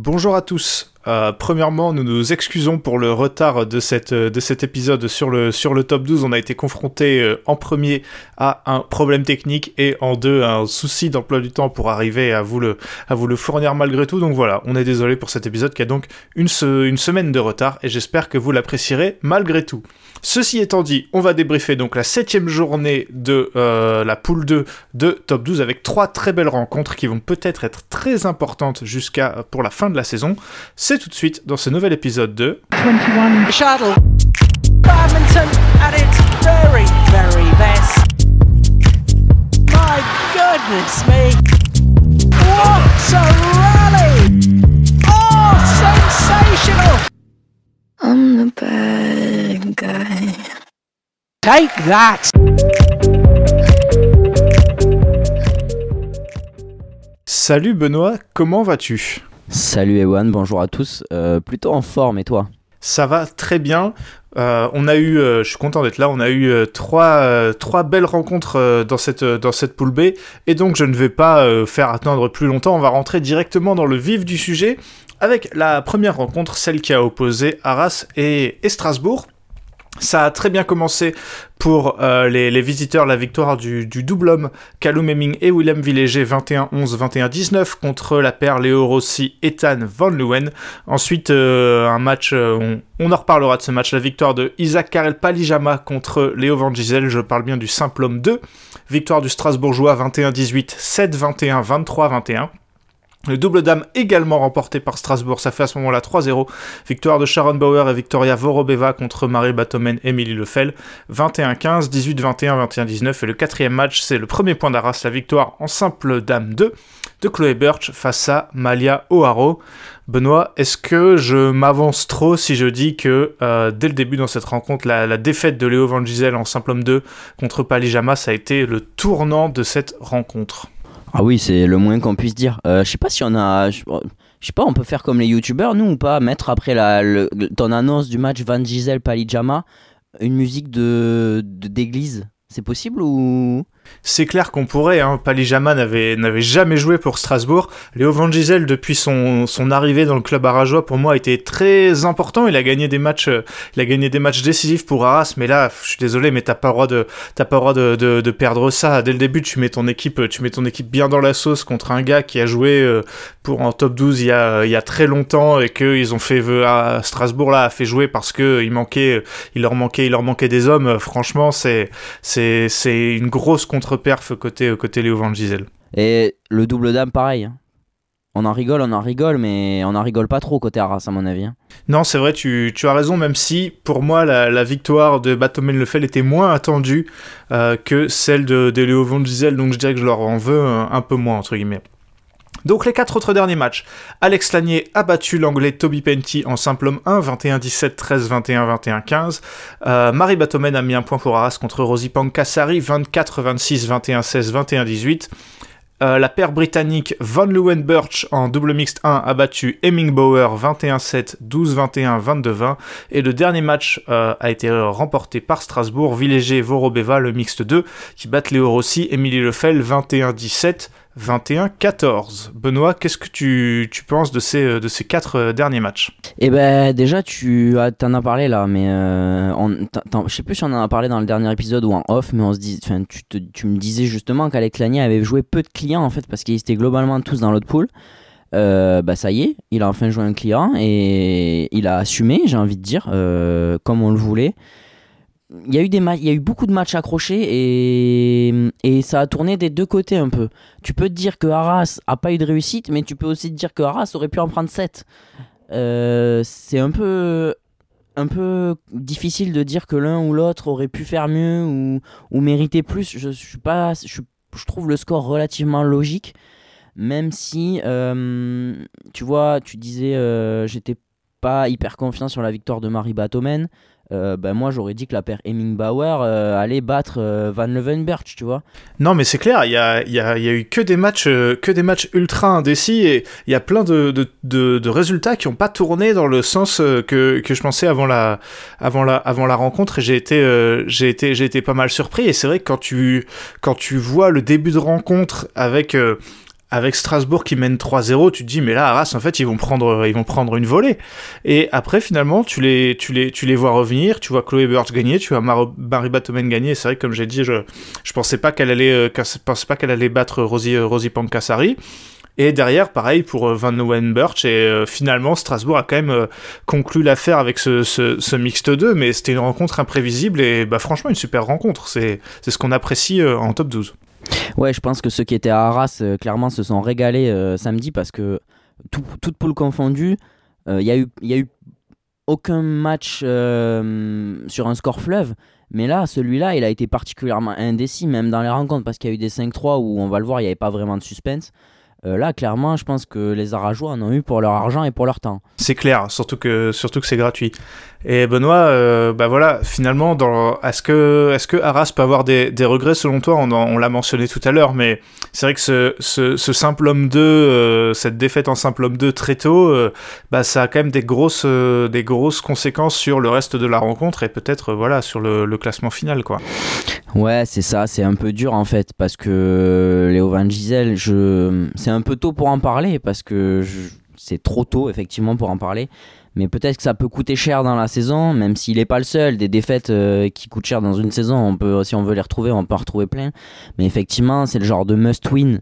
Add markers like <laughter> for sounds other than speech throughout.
Bonjour à tous. Euh, premièrement, nous nous excusons pour le retard de, de cet épisode sur le, top 12. On a été confronté euh, en premier à un problème technique et en deux à un souci d'emploi du temps pour arriver à vous, le, fournir malgré tout. Donc voilà, on est désolé pour cet épisode qui a donc une semaine de retard et j'espère que vous l'apprécierez malgré tout. Ceci étant dit, on va débriefer donc la septième journée de euh, la poule 2 de Top 12 avec trois très belles rencontres qui vont peut-être être très importantes jusqu'à pour la fin de la saison. C'est tout de suite dans ce nouvel épisode de 21 Shuttle. Badminton at its very, very best. My goodness me. What a rally! Oh, sensational! I'm the bad guy. Take that! Salut Benoît, comment vas-tu? Salut Ewan, bonjour à tous. Euh, plutôt en forme et toi? Ça va très bien. Euh, on a eu, euh, je suis content d'être là, on a eu trois, trois belles rencontres dans, cette, dans cette poule B, et donc je ne vais pas faire attendre plus longtemps, on va rentrer directement dans le vif du sujet, avec la première rencontre, celle qui a opposé Arras et, Strasbourg. Ça a très bien commencé pour euh, les, visiteurs, la victoire du, double homme Callum Hemming et Willem Villéger 21-11, 21-19 contre la paire Léo Rossi Ethan Van Leeuwen. Ensuite, euh, un match, euh, on, en reparlera de ce match, la victoire de Isaac Karel Palijama contre Léo Van Gisel, je parle bien du simple homme 2. Victoire du Strasbourgeois 21-18, 7-21, 23-21. Le double dame également remporté par Strasbourg, ça fait à ce moment-là 3-0. Victoire de Sharon Bauer et Victoria Vorobeva contre Marie Batomen et Emily Lefel. 21-15, 18-21, 21-19. Et le quatrième match, c'est le premier point d'Arras, la victoire en simple dame 2 de Chloé Birch face à Malia O'Haro. Benoît, est-ce que je m'avance trop si je dis que euh, dès le début dans cette rencontre, la, défaite de Léo Van Gisel en simple homme 2 contre Palijama, ça a été le tournant de cette rencontre? Ah oui, c'est le moins qu'on puisse dire. Euh, je sais pas si on a. Je, sais pas, on peut faire comme les youtubeurs, nous ou pas, mettre après la, ton annonce du match Van Gisel Palijama une musique de d'église. C'est possible ou? C'est clair qu'on pourrait. Hein. Palijama n'avait, jamais joué pour Strasbourg. Léo Van Gisel, depuis son, arrivée dans le club arageois, pour moi, a été très important. Il a gagné des matchs, euh, il a gagné des matchs décisifs pour Arras. Mais là, je suis désolé, mais t'as pas droit de, droit de, perdre ça. Dès le début, tu mets ton équipe, tu mets ton équipe bien dans la sauce contre un gars qui a joué euh, pour en top 12 il y a, très longtemps et qu'ils ont fait, à Strasbourg là, a fait jouer parce que il leur manquait, des hommes. Franchement, c'est, c'est une grosse contre-perf côté, côté Léo Van Gisel. Et le double dame, pareil. Hein. On en rigole, on en rigole, mais on en rigole pas trop côté Arras, à mon avis. Hein. Non, c'est vrai, tu, tu, as raison, même si pour moi la, victoire de Batomen Lefel était moins attendue euh, que celle de, de Léo Van Gisel, donc je dirais que je leur en veux un peu moins, entre guillemets. Donc les quatre autres derniers matchs. Alex Lanier a battu l'anglais Toby Penty en simple homme 1, 21-17, 13-21, 21-15. Marie Batomen a mis un point pour Arras contre Rosie Pankassari, 24-26, 21-16, 21-18. la paire britannique Van Leeuwen Birch en double mixte 1 a battu Hemming Bauer 21-7, 12-21, 22-20. Et le dernier match euh, a été remporté par Strasbourg, Villéger Vorobeva, le mixte 2, qui bat Léo Rossi, Émilie Lefel 21-17, 21-14. Benoît, qu'est-ce que tu, tu, penses de ces, euh, de ces quatre euh, derniers matchs? Eh ben déjà, tu en as parlé là, mais euh, je sais plus si on en a parlé dans le dernier épisode ou en off, mais on se tu, tu me disais justement qu'Alex Lanier avait joué peu de clients en fait parce qu'ils étaient globalement tous dans l'autre pool. bah ça y est, il a enfin joué un client et il a assumé, j'ai envie de dire, comme on le voulait il y a eu des il y a eu beaucoup de matchs accrochés et, et ça a tourné des deux côtés un peu. Tu peux te dire que Arras a pas eu de réussite, mais tu peux aussi te dire que Arras aurait pu en prendre 7. Euh, c'est un peu un peu difficile de dire que l'un ou l'autre aurait pu faire mieux ou, ou mériter plus. Je, suis pas je, je, trouve le score relativement logique même si euh, tu vois, tu disais euh, j'étais pas hyper confiant sur la victoire de Marie Batomen. Euh, ben moi j'aurais dit que la paire Hemming Bauer euh, allait battre euh, Van Leeuwenberg, tu vois. Non mais c'est clair, il y a, y, a, y a, eu que des matchs, que des matchs ultra indécis et il y a plein de, de, de, résultats qui n'ont pas tourné dans le sens que, que je pensais avant la, avant la, avant la rencontre et j'ai été, j'ai été, été pas mal surpris et c'est vrai que quand tu, quand tu vois le début de rencontre avec avec Strasbourg qui mène 3-0, tu te dis mais là Arras en fait ils vont prendre ils vont prendre une volée. Et après finalement tu les tu les tu les vois revenir, tu vois Chloé Birch gagner, tu vois Mar Marie Batomen gagner. C'est vrai que comme j'ai dit je je pensais pas qu'elle allait euh, pensais pas qu'elle allait battre Rosie euh, Rosie Pankasari. Et derrière, pareil pour euh, Van Birch. Et finalement, Strasbourg a quand même conclu l'affaire avec ce, ce, ce, mixte 2. Mais c'était une rencontre imprévisible et bah, franchement, une super rencontre. C'est ce qu'on apprécie en top 12. Ouais, je pense que ceux qui étaient à Arras, euh, clairement, se sont régalés euh, samedi parce que, tout, toute poule confondue, il euh, n'y a, a eu aucun match sur un score fleuve. Mais là, celui-là, il a été particulièrement indécis, même dans les rencontres, parce qu'il y a eu des 5-3 où, on va le voir, il n'y avait pas vraiment de suspense. Là, clairement, je pense que les Arajois en ont eu pour leur argent et pour leur temps. C'est clair, surtout que, surtout que c'est gratuit. Et Benoît, euh, bah voilà, finalement, dans, est-ce que, est-ce que Arras peut avoir des, des regrets selon toi? On, on l'a mentionné tout à l'heure, mais c'est vrai que ce, ce, ce simple homme 2, euh, cette défaite en simple homme 2 très tôt, euh, bah ça a quand même des grosses, des grosses conséquences sur le reste de la rencontre et peut-être voilà sur le, le, classement final, quoi. Ouais, c'est ça, c'est un peu dur en fait parce que Léo Van Gisel, je, c'est un peu tôt pour en parler parce que c'est trop tôt effectivement pour en parler mais peut-être que ça peut coûter cher dans la saison, même s'il n'est pas le seul. Des défaites euh, qui coûtent cher dans une saison, on peut, si on veut les retrouver, on peut en retrouver plein. Mais effectivement, c'est le genre de must-win.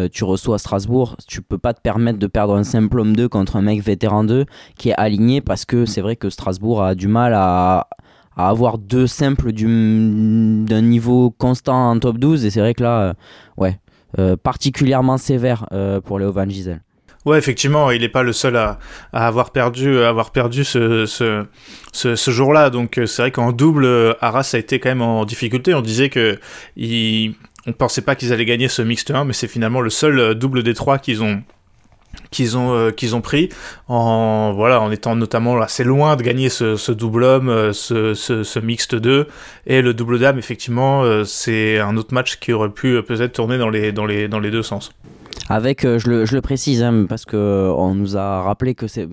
Euh, tu reçois Strasbourg, tu peux pas te permettre de perdre un simple homme 2 contre un mec vétéran 2 qui est aligné parce que c'est vrai que Strasbourg a du mal à, avoir deux simples d'un niveau constant en top 12 et c'est vrai que là, euh, ouais, particulièrement sévère pour Léo Van Gisel. Ouais, effectivement, il n'est pas le seul à, avoir perdu, avoir perdu ce, ce, ce, jour-là. Donc euh, c'est vrai qu'en double, euh, Arras a été quand même en difficulté. On disait que il, on pensait pas qu'ils allaient gagner ce mixte 1, mais c'est finalement le seul euh, double des trois qu'ils ont qu'ils ont qu'ils ont pris en voilà en étant notamment assez loin de gagner ce, double homme ce, ce, mixte 2 et le double dame effectivement c'est un autre match qui aurait pu peut-être tourner dans les dans les dans les deux sens. Avec, euh, je, le, précise, hein, parce qu'on euh, nous a rappelé que c'est,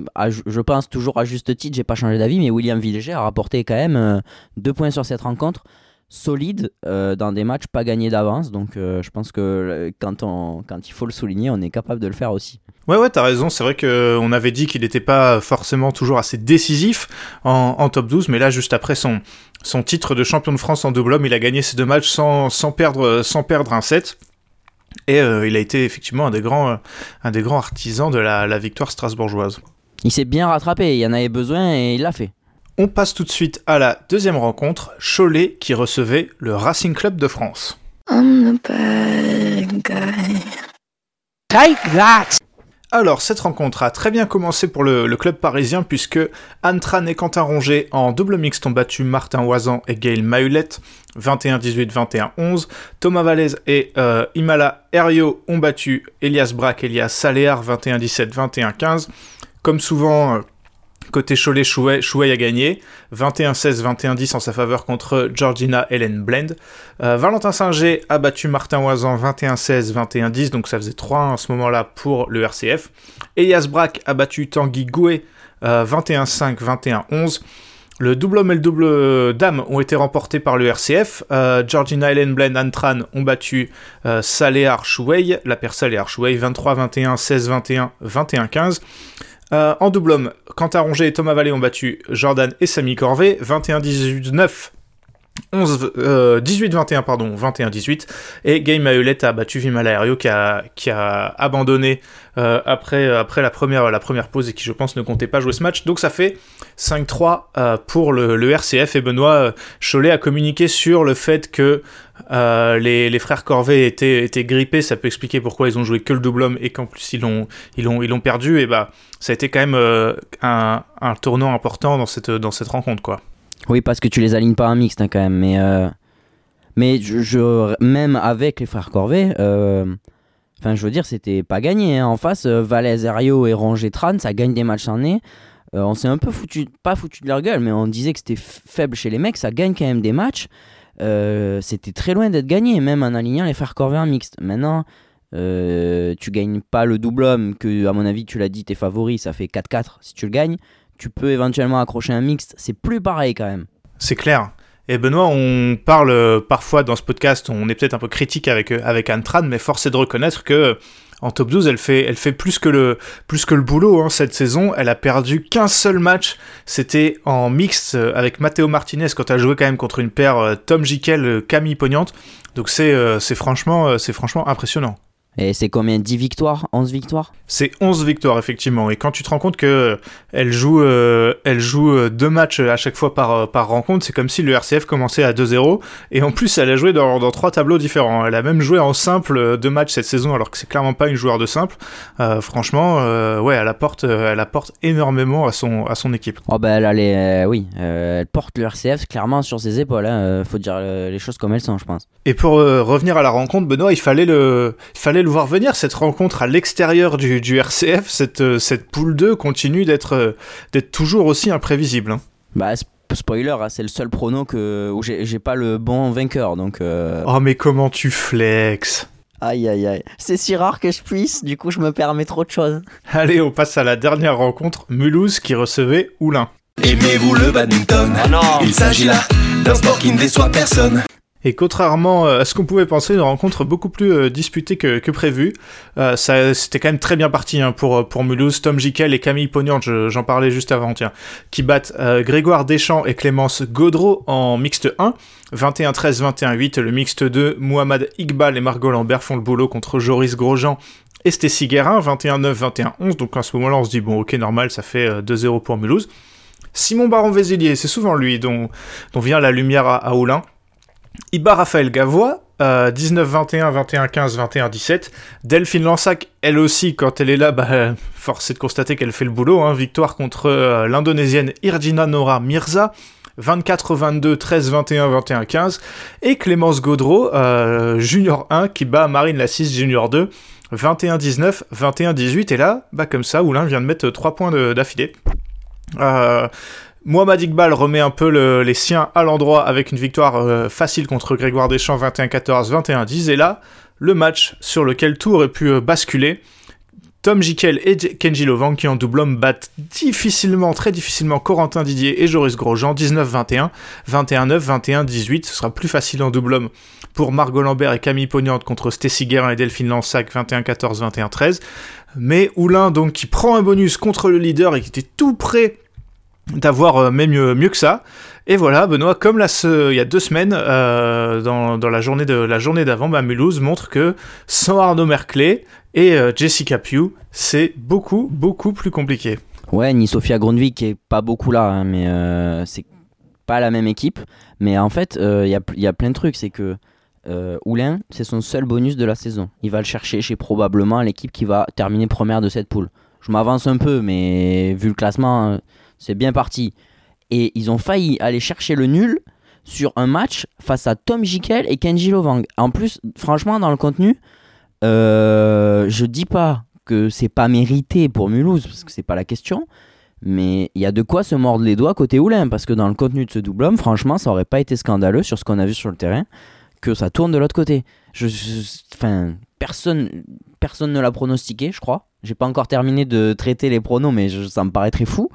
je pense toujours à juste titre, j'ai pas changé d'avis, mais William Villéger a rapporté quand même euh, deux points sur cette rencontre, solide dans des matchs pas gagnés d'avance. Donc je pense que quand, on, quand il faut le souligner, on est capable de le faire aussi. Ouais, ouais, t'as raison. C'est vrai qu'on avait dit qu'il n'était pas forcément toujours assez décisif en, en, top 12, mais là, juste après son, son titre de champion de France en double homme, il a gagné ces deux matchs sans, sans, perdre, sans perdre un set. Et euh, il a été effectivement un des grands, euh, un des grands artisans de la, victoire strasbourgeoise. Il s'est bien rattrapé, il en avait besoin et il l'a fait. On passe tout de suite à la deuxième rencontre, Cholet qui recevait le Racing Club de France. Take that alors, cette rencontre a très bien commencé pour le, club parisien puisque Antran et Quentin Ronget en double mixte ont battu Martin Oisan et Gail Mahulette 21-18, 21-11. Thomas Vallès et euh, Imala Herriot ont battu Elias Braque et Elias Saléar 21-17, 21-15. Comme souvent, euh, Côté Cholet, Chouet, a gagné 21-16, 21-10 en sa faveur contre Georgina Helen Blend. Euh, Valentin Singer a battu Martin Oisan 21-16, 21-10, donc ça faisait 3 à ce moment-là pour le RCF. Elias Brack a battu Tanguy Gouet 21-5, 21-11. Le double homme et le double dame ont été remportés par le RCF. Euh, Georgina Helen Blend Antran ont battu euh, Saléar Chouet, la paire Saléar Chouet 23-21, 16-21, 21-15. Euh, en double homme, Quentin Ronget et Thomas Vallée ont battu Jordan et Samy Corvée, 21-18-9. 11, 18-21 pardon, 21-18 et Game Mahulet a battu Vimala qui a, qui a abandonné euh, après, après la, première, la première pause et qui je pense ne comptait pas jouer ce match donc ça fait 5-3 euh, pour le, RCF et Benoît Cholet a communiqué sur le fait que euh, les, frères Corvée étaient, étaient grippés, ça peut expliquer pourquoi ils ont joué que le double homme et qu'en plus ils l'ont ils ils perdu. Et bah ça a été quand même euh, un, tournant important dans cette, dans cette rencontre quoi. Oui, parce que tu les alignes pas en mixte hein, quand même, mais euh, mais même avec les frères Corvée, enfin je veux dire c'était pas gagné. Hein. En face, Valais, Ario et Ranger Tran, ça gagne des matchs en nez. on s'est un peu foutu, pas foutu de leur gueule, mais on disait que c'était faible chez les mecs, ça gagne quand même des matchs. Euh, c'était très loin d'être gagné, même en alignant les frères Corvée en mixte. Maintenant, euh, tu gagnes pas le double homme, que à mon avis, tu l'as dit, tes favoris, ça fait 4-4. Si tu le gagnes, tu peux éventuellement accrocher un mixte. C'est plus pareil quand même. C'est clair. Et Benoît, on parle parfois dans ce podcast, on est peut-être un peu critique avec, avec Antran, mais force est de reconnaître que en top 12, elle fait, elle fait plus que le, plus que le boulot hein, cette saison. Elle a perdu qu'un seul match. C'était en mixte avec Matteo Martinez quand elle joué quand même contre une paire Tom Jikel, Camille Pognante. Donc c'est, c'est franchement, c'est franchement impressionnant. Et c'est combien? 10 victoires? 11 victoires? C'est 11 victoires, effectivement. Et quand tu te rends compte que elle joue, euh, elle joue euh, deux matchs à chaque fois par, euh, par rencontre, c'est comme si le RCF commençait à 2-0. Et en plus, elle a joué dans, dans, trois tableaux différents. Elle a même joué en simple deux matchs cette saison, alors que c'est clairement pas une joueur de simple. franchement, ouais, elle apporte, elle apporte énormément à son, à son équipe. Oh bah elle, a oui, elle porte le RCF clairement sur ses épaules. Hein. Faut dire les choses comme elles sont, je pense. Et pour revenir à la rencontre, Benoît, il fallait le, il fallait le voir venir, cette rencontre à l'extérieur du, RCF, cette, euh, cette poule 2 continue d'être euh, d'être toujours aussi imprévisible. Hein. Bah, spoiler, hein, c'est le seul prono que, où j'ai pas le bon vainqueur. Donc, euh. Oh, mais comment tu flexes Aïe aïe aïe. C'est si rare que je puisse, du coup je me permets trop de choses. Allez, on passe à la dernière rencontre, Mulhouse qui recevait Oulin. Aimez-vous le badminton? Ah non Il s'agit là d'un sport qui ne déçoit personne. Et contrairement euh, à ce qu'on pouvait penser, une rencontre beaucoup plus euh, disputée que, prévu. Euh, ça, c'était quand même très bien parti hein, pour, pour Mulhouse, Tom Jikel et Camille Pognant, j'en parlais juste avant, tiens, qui battent Grégoire Deschamps et Clémence Gaudreau en mixte 1. 21-13, 21-8, le mixte 2, Mohamed Iqbal et Margot Lambert font le boulot contre Joris Grosjean et Stécie Guérin, 21-9, 21-11, donc à ce moment-là on se dit, bon ok, normal, ça fait 2-0 pour Mulhouse. Simon Baron-Vézilier, c'est souvent lui dont, dont vient la lumière à, à Oulin. Iba Raphaël Gavois, 19-21, 21-15, 21-17. Delphine Lansac, elle aussi, quand elle est là, bah, force est de constater qu'elle fait le boulot. Hein. Victoire contre euh, l'Indonésienne Irdina Nora Mirza. 24-22, 13-21, 21-15. Et Clémence Gaudreau, euh, Junior 1, qui bat Marine Lassis, Junior 2. 21-19, 21-18. Et là, bah, comme ça, Oulin vient de mettre 3 points d'affilée. Euh, Mohamed Iqbal remet un peu les siens à l'endroit avec une victoire euh, facile contre Grégoire Deschamps 21-14, 21-10. Et là, le match sur lequel tout aurait pu euh, basculer. Tom Jikel et Kenji Lovang qui en double homme battent difficilement, très difficilement Corentin Didier et Joris Grosjean 19-21, 21-9, 21-18. Ce sera plus facile en double homme pour Margot Lambert et Camille Pognante contre Stécie Guérin et Delphine Lansac 21-14, 21-13. Mais Oulin donc qui prend un bonus contre le leader et qui était tout prêt d'avoir euh, même mieux, que ça. Et voilà, Benoît, comme il y a deux semaines, euh, dans, la journée de la journée d'avant, bah, Mulhouse montre que sans Arnaud Merclé et euh, Jessica Pugh, c'est beaucoup beaucoup plus compliqué. Ouais, ni Sofia Grundvik qui est pas beaucoup là, hein, mais c'est pas la même équipe. Mais en fait, il y y, a, plein de trucs, c'est que Oulin, c'est son seul bonus de la saison. Il va le chercher chez probablement l'équipe qui va terminer première de cette poule. Je m'avance un peu, mais vu le classement c'est bien parti. Et ils ont failli aller chercher le nul sur un match face à Tom Jikel et Kenji Lovang. En plus, franchement, dans le contenu, euh, je dis pas que c'est pas mérité pour Mulhouse, parce que c'est pas la question. Mais il y a de quoi se mordre les doigts côté Oulin, parce que dans le contenu de ce double homme, franchement, ça aurait pas été scandaleux sur ce qu'on a vu sur le terrain, que ça tourne de l'autre côté. Je, enfin, personne, personne ne l'a pronostiqué, je crois. J'ai pas encore terminé de traiter les pronos, mais ça me paraît très fou.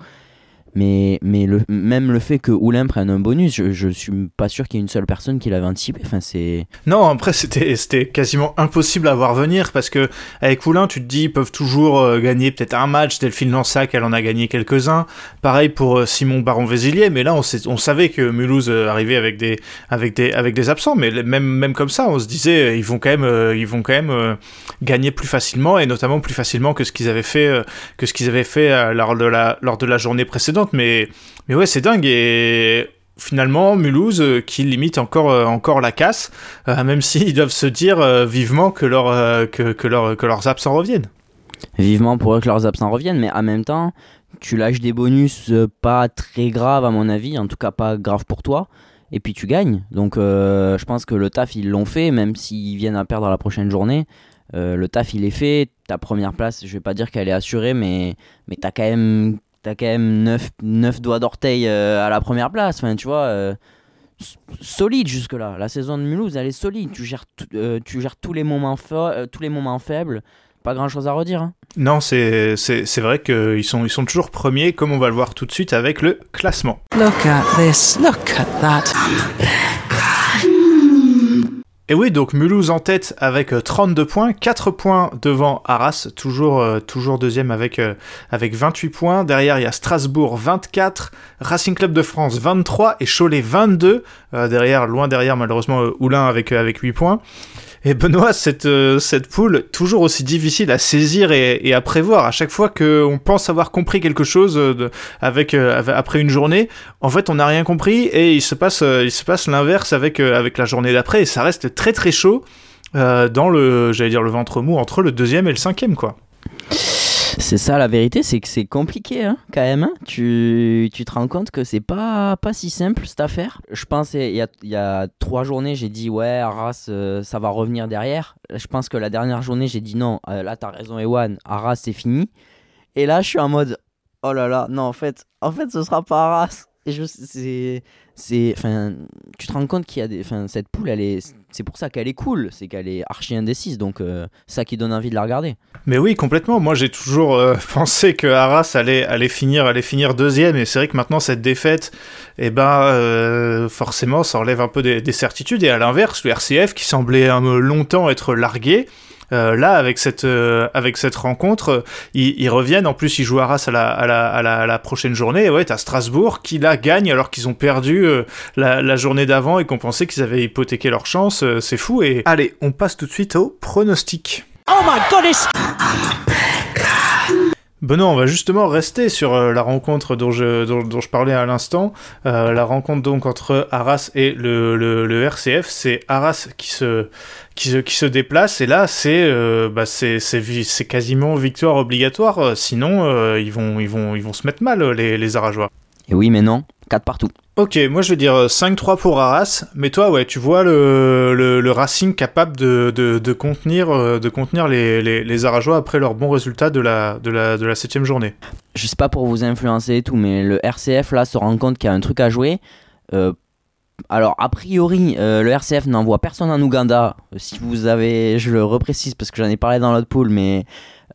Mais, mais le, même le fait que Oulin prenne un bonus, je, je suis pas sûr qu'il y ait une seule personne qui l'avait anticipé. Enfin, c'est... Non, après, c'était, c'était quasiment impossible à voir venir parce que avec Oulin, tu te dis, ils peuvent toujours euh, gagner peut-être un match. Delphine Lansac, elle en a gagné quelques-uns. Pareil pour euh, Simon Baron-Vézilier, mais là, on, on savait que Mulhouse euh, arrivait avec des, avec, des, avec des absents. Mais même, même comme ça, on se disait, ils vont quand même, ils vont quand même gagner plus facilement et notamment plus facilement que ce qu'ils avaient fait, que ce qu'ils avaient fait lors, de la, lors de la journée précédente mais, mais ouais, c'est dingue. Et finalement, Mulhouse euh, qui limite encore, euh, encore la casse, euh, même s'ils <laughs> doivent se dire vivement que, leur, que, que, leur, que leurs absents reviennent. Vivement pour eux que leurs absents reviennent, mais en même temps, tu lâches des bonus pas très graves à mon avis, en tout cas pas graves pour toi, et puis tu gagnes. Donc je pense que le taf ils l'ont fait, même s'ils viennent à perdre la prochaine journée. le taf il est fait, ta première place, je vais pas dire qu'elle est assurée, mais, mais tu as quand même t'as quand même 9, 9 doigts d'orteil euh, à la première place. Enfin, tu vois, euh, solide jusque-là. La saison de Mulhouse, elle est solide. Tu gères, euh, tu gères tous, les moments tous les moments faibles. Pas grand-chose à redire. Hein. Non, c'est vrai qu'ils sont, ils sont toujours premiers, comme on va le voir tout de suite avec le classement. Look at this, look at that. Et oui, donc Mulhouse en tête avec 32 points, 4 points devant Arras, toujours, toujours deuxième avec, avec 28 points. Derrière, il y a Strasbourg 24, Racing Club de France 23 et Cholet 22. derrière, loin derrière, malheureusement, Oulin avec, avec 8 points. Et Benoît, cette, euh, cette poule, toujours aussi difficile à saisir et, à prévoir. À chaque fois qu'on pense avoir compris quelque chose euh, avec, euh, après une journée, en fait, on n'a rien compris et il se passe, il se passe l'inverse avec, avec la journée d'après et ça reste très très chaud dans le, j'allais dire le ventre mou entre le deuxième et le cinquième, quoi. C'est ça la vérité, c'est que c'est compliqué hein, quand même. Hein. Tu, tu, te rends compte que c'est pas, pas si simple cette affaire. Je pense, il y a, y a trois journées, j'ai dit ouais, Arras, euh, ça va revenir derrière. Je pense que la dernière journée, j'ai dit non, euh, là t'as raison, Ewan, Arras c'est fini. Et là, je suis en mode oh là là, non, en fait, en fait ce sera pas Arras. Et je, c'est, c'est, enfin, tu te rends compte qu'il y a des, cette poule, elle est, c'est pour ça qu'elle est cool, c'est qu'elle est archi indécise, donc euh, ça qui donne envie de la regarder. Mais oui, complètement. Moi, j'ai toujours euh, <laughs> pensé que Arras allait, allait finir, allait finir deuxième, et c'est vrai que maintenant cette défaite, eh ben, euh, forcément, ça enlève un peu des, des certitudes. Et à l'inverse, le RCF qui semblait longtemps être largué, euh, là, avec cette, euh, avec cette rencontre, ils, reviennent. En plus, ils jouent à Arras à la, à la, à la, prochaine journée. Et ouais, t'as Strasbourg qui la gagne alors qu'ils ont perdu euh, la, la, journée d'avant et qu'on pensait qu'ils avaient hypothéqué leur chance. c'est fou. Et allez, on passe tout de suite au pronostic. Oh my goodness! Benoît, on va justement rester sur la rencontre dont je, dont, je parlais à l'instant. la rencontre donc entre Arras et le, le, RCF. C'est Arras qui se, qui se, qui se déplace et là c'est euh, bah, quasiment victoire obligatoire euh, sinon euh, ils vont ils vont ils vont se mettre mal les les Arajois. Et oui mais non, 4 partout. Ok, moi je vais dire 5-3 pour Arras, mais toi ouais, tu vois le, le, le Racing capable de, de, de contenir, de contenir les, les, les, Arajois après leur bon résultat de la, de la, de la septième journée. Je sais pas pour vous influencer et tout, mais le RCF là se rend compte qu'il y a un truc à jouer. Euh, alors, a priori, euh, le RCF n'envoie personne en Ouganda. Euh, si vous avez, je le reprécise parce que j'en ai parlé dans l'autre pool, mais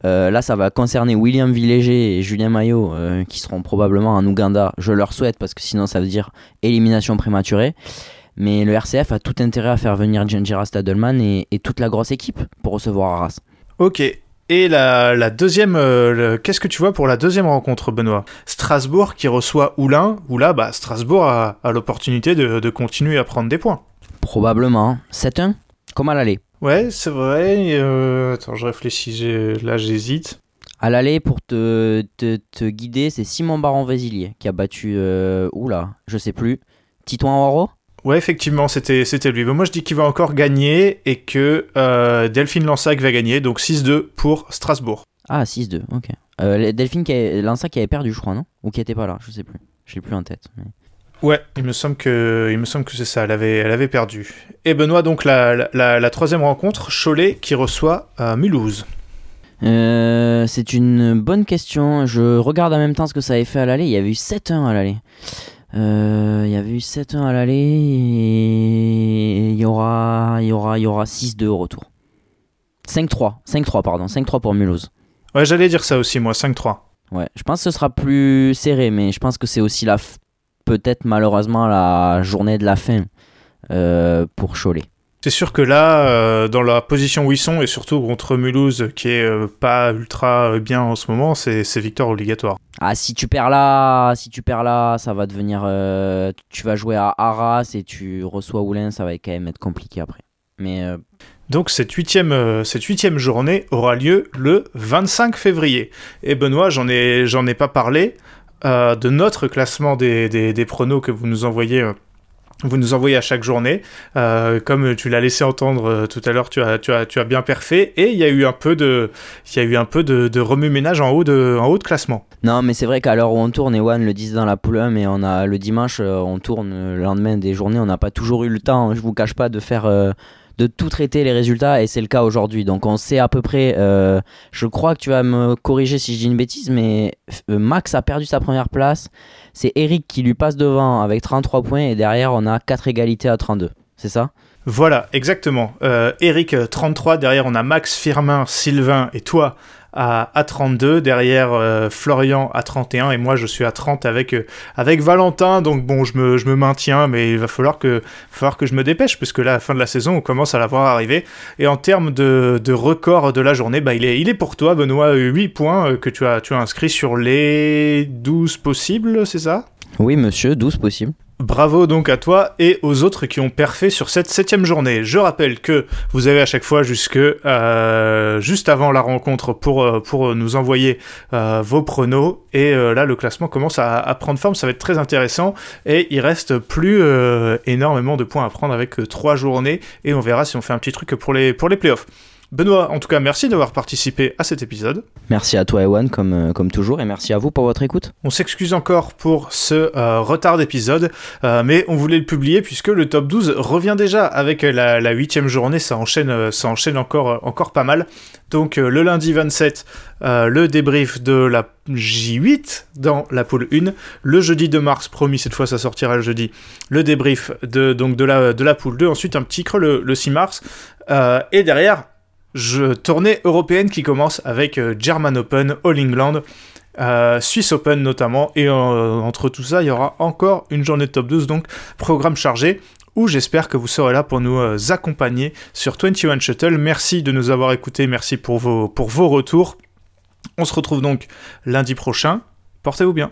euh, là, ça va concerner William Villéger et Julien Maillot qui seront probablement en Ouganda. Je leur souhaite parce que sinon, ça veut dire élimination prématurée. Mais le RCF a tout intérêt à faire venir Genjira Stadelman et, et toute la grosse équipe pour recevoir Arras. Ok, et la, deuxième, euh, qu'est-ce que tu vois pour la deuxième rencontre, Benoît? Strasbourg qui reçoit Oulin, où là, bah, Strasbourg a, l'opportunité de, continuer à prendre des points. Probablement. 7-1 Comme à l'aller? Ouais, c'est vrai. Euh, attends, je réfléchis, là j'hésite. À l'aller, pour te, te, guider, c'est Simon Baron-Vézilier qui a battu, euh, oula, je sais plus, Titouan Oro Ouais, effectivement, c'était, c'était lui. moi, je dis qu'il va encore gagner et que euh, Delphine Lansac va gagner, donc 6-2 pour Strasbourg. Ah, 6-2, ok. Euh, Delphine qui Lansac qui avait perdu, je crois, non? Ou qui était pas là, je sais plus. Je l'ai plus en tête. Ouais, il me semble que, il me semble que c'est ça. Elle avait, elle avait perdu. Et Benoît, donc la, la, troisième rencontre, Cholet qui reçoit euh, Mulhouse. Euh, c'est une bonne question. Je regarde en même temps ce que ça avait fait à l'aller. Il y avait eu 7-1 à l'aller. Euh, il y avait eu 7-1 à l'aller et il y aura, il y aura, il y aura 6-2 au retour. 5-3, 5-3 pardon, 5-3 pour Mulhouse. Ouais, j'allais dire ça aussi moi, 5-3. Ouais, je pense que ce sera plus serré, mais je pense que c'est aussi la peut-être malheureusement la journée de la fin euh, pour Cholet. C'est sûr que là, euh, dans la position où ils sont, et surtout contre Mulhouse, qui est euh, pas ultra bien en ce moment, c'est victoire obligatoire. Ah, si tu perds là, si tu perds là, ça va devenir. Euh, tu vas jouer à Arras et tu reçois Oulin, ça va quand même être compliqué après. Mais. Donc cette huitième, cette huitième journée aura lieu le 25 février. Et Benoît, j'en ai, ai pas parlé de notre classement des, des, pronos que vous nous envoyez envoyez à chaque journée. Euh, comme tu l'as laissé entendre euh, tout à l'heure, tu as, bien perfait. Et il y a eu un peu de, il remue-ménage en, haut de, classement. Non, mais c'est vrai qu'à l'heure où on tourne, Ewan le disait dans la poule 1, mais on a, le dimanche, euh, on tourne le lendemain des journées. On n'a pas toujours eu le temps, je vous cache pas, de faire de tout traiter les résultats et c'est le cas aujourd'hui. Donc on sait à peu près, euh, je crois que tu vas me corriger si je dis une bêtise, mais euh, Max a perdu sa première place. C'est Eric qui lui passe devant avec 33 points et derrière on a 4 égalités à 32. C'est ça? Voilà, exactement. Euh, Eric 33, derrière on a Max, Firmin, Sylvain et toi à, à 32, derrière euh, Florian à 31 et moi je suis à 30 avec, euh, avec Valentin. Donc bon, je me, maintiens, mais il va falloir que, je me dépêche puisque là, la fin de la saison, on commence à la voir arriver. Et en termes de, de record de la journée, bah, il, est, pour toi, Benoît, 8 points euh, que tu as, tu as inscrits sur les 12 possibles, c'est ça? Oui, monsieur, 12 possible. Bravo donc à toi et aux autres qui ont perfé sur cette septième journée. Je rappelle que vous avez à chaque fois jusque euh, juste avant la rencontre pour, euh, pour nous envoyer euh, vos pronos et là le classement commence à, prendre forme, ça va être très intéressant et il reste plus énormément de points à prendre avec trois journées et on verra si on fait un petit truc pour les, pour les playoffs. Benoît, en tout cas, merci d'avoir participé à cet épisode. Merci à toi, Ewan, comme, euh, comme toujours, et merci à vous pour votre écoute. On s'excuse encore pour ce euh, retard d'épisode, euh, mais on voulait le publier puisque le top 12 revient déjà avec la huitième journée, ça enchaîne, ça enchaîne encore, encore pas mal. Donc euh, le lundi 27, le débrief de la J8 dans la poule 1. Le jeudi de mars, promis, cette fois ça sortira le jeudi, le débrief de, donc de, la, de la poule 2. Ensuite un petit creux le, le 6 mars. et derrière, je, tournée européenne qui commence avec euh, German Open, All England, euh, Swiss Open notamment, et euh, entre tout ça, il y aura encore une journée de top 12, donc programme chargé, où j'espère que vous serez là pour nous accompagner sur 21 Shuttle. Merci de nous avoir écoutés, merci pour vos, pour vos retours. On se retrouve donc lundi prochain. Portez-vous bien.